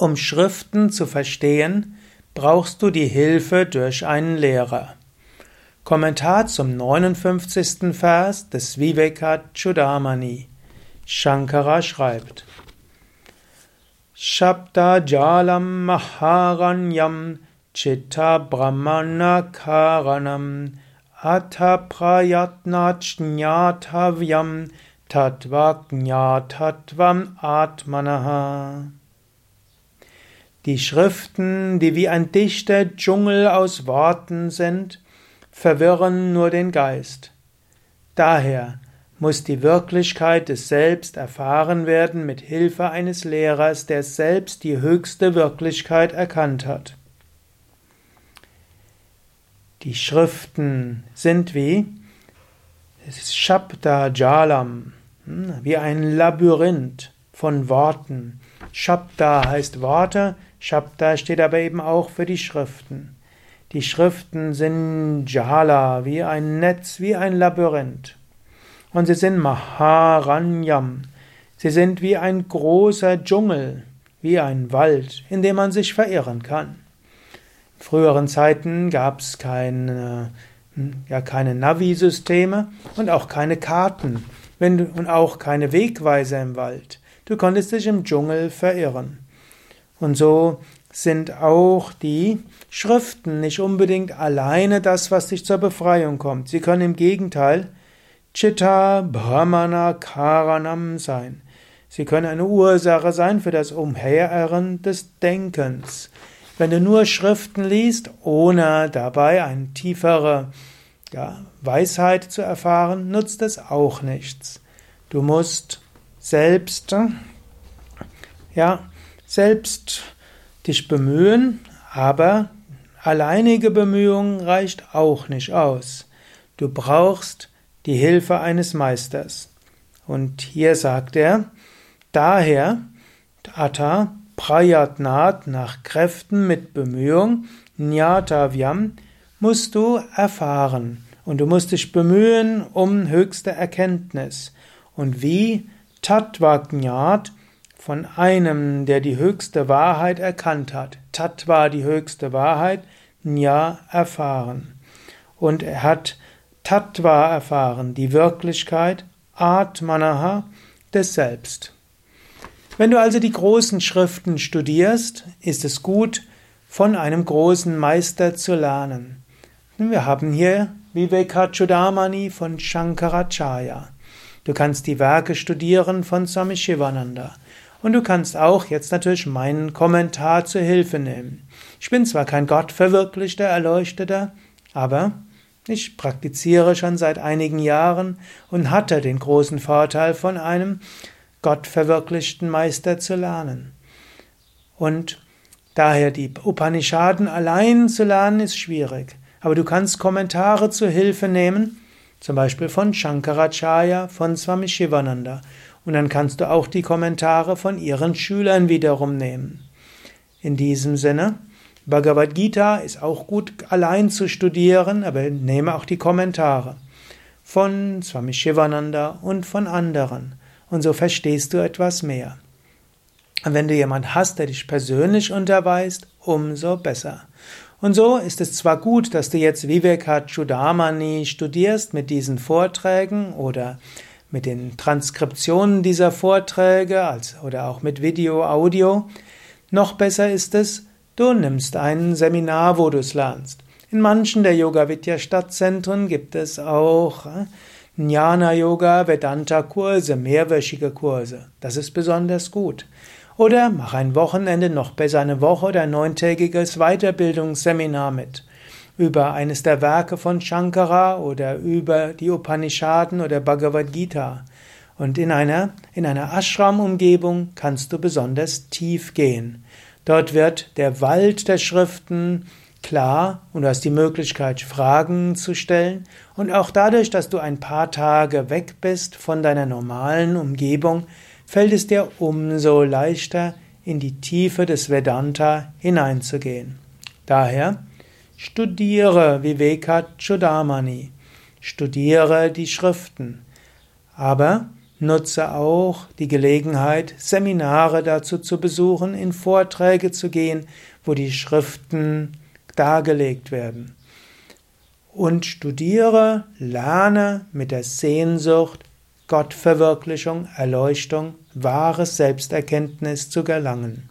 Um Schriften zu verstehen, brauchst du die Hilfe durch einen Lehrer. Kommentar zum 59. Vers des Vivekachudamani. Shankara schreibt: Shabda Jalam Maharanyam Chitta Brahmana Karanam Atha Prayatnat Jnatavyam Jnathatvam Atmanaha die Schriften, die wie ein dichter Dschungel aus Worten sind, verwirren nur den Geist. Daher muss die Wirklichkeit des Selbst erfahren werden mit Hilfe eines Lehrers, der selbst die höchste Wirklichkeit erkannt hat. Die Schriften sind wie Shabda Jalam, hm, wie ein Labyrinth von Worten. Shabda heißt Worte, Shabda steht aber eben auch für die Schriften. Die Schriften sind Jala, wie ein Netz, wie ein Labyrinth. Und sie sind Maharanyam. Sie sind wie ein großer Dschungel, wie ein Wald, in dem man sich verirren kann. In früheren Zeiten gab es keine, ja, keine Navi-Systeme und auch keine Karten wenn und auch keine Wegweiser im Wald. Du konntest dich im Dschungel verirren. Und so sind auch die Schriften nicht unbedingt alleine das, was dich zur Befreiung kommt. Sie können im Gegenteil Chitta Brahmana Karanam sein. Sie können eine Ursache sein für das Umherirren des Denkens. Wenn du nur Schriften liest, ohne dabei eine tiefere ja, Weisheit zu erfahren, nutzt es auch nichts. Du musst selbst ja, selbst dich bemühen, aber alleinige Bemühung reicht auch nicht aus. Du brauchst die Hilfe eines Meisters. Und hier sagt er, daher, Atta Prayatnat nach Kräften mit Bemühung, Nyatavyam, musst du erfahren und du musst dich bemühen um höchste Erkenntnis. Und wie Tattvagnat von einem, der die höchste Wahrheit erkannt hat. Tattva die höchste Wahrheit, Nya erfahren. Und er hat Tattva erfahren, die Wirklichkeit, Atmanaha, des Selbst. Wenn du also die großen Schriften studierst, ist es gut, von einem großen Meister zu lernen. Wir haben hier Vivekachudamani von Shankaracharya. Du kannst die Werke studieren von Swami Shivananda. Und du kannst auch jetzt natürlich meinen Kommentar zur Hilfe nehmen. Ich bin zwar kein gottverwirklichter Erleuchteter, aber ich praktiziere schon seit einigen Jahren und hatte den großen Vorteil, von einem gottverwirklichten Meister zu lernen. Und daher die Upanishaden allein zu lernen, ist schwierig. Aber du kannst Kommentare zur Hilfe nehmen, zum Beispiel von Shankaracharya, von Swami Shivananda. Und dann kannst du auch die Kommentare von ihren Schülern wiederum nehmen. In diesem Sinne, Bhagavad Gita ist auch gut allein zu studieren, aber nehme auch die Kommentare von Swami Shivananda und von anderen. Und so verstehst du etwas mehr. Und wenn du jemand hast, der dich persönlich unterweist, umso besser. Und so ist es zwar gut, dass du jetzt Vivekachudamani studierst mit diesen Vorträgen oder mit den Transkriptionen dieser Vorträge als, oder auch mit Video, Audio. Noch besser ist es, du nimmst ein Seminar, wo du es lernst. In manchen der Yoga Vidya Stadtzentren gibt es auch äh, Jnana Yoga Vedanta Kurse, mehrwöchige Kurse. Das ist besonders gut. Oder mach ein Wochenende, noch besser eine Woche oder ein neuntägiges Weiterbildungsseminar mit über eines der Werke von Shankara oder über die Upanishaden oder Bhagavad Gita. Und in einer, in einer Ashram-Umgebung kannst du besonders tief gehen. Dort wird der Wald der Schriften klar und du hast die Möglichkeit, Fragen zu stellen. Und auch dadurch, dass du ein paar Tage weg bist von deiner normalen Umgebung, fällt es dir umso leichter, in die Tiefe des Vedanta hineinzugehen. Daher Studiere Viveka Chudamani. Studiere die Schriften. Aber Nutze auch die Gelegenheit, Seminare dazu zu besuchen, in Vorträge zu gehen, wo die Schriften dargelegt werden. Und studiere, lerne mit der Sehnsucht, Gottverwirklichung, Erleuchtung, wahres Selbsterkenntnis zu gelangen.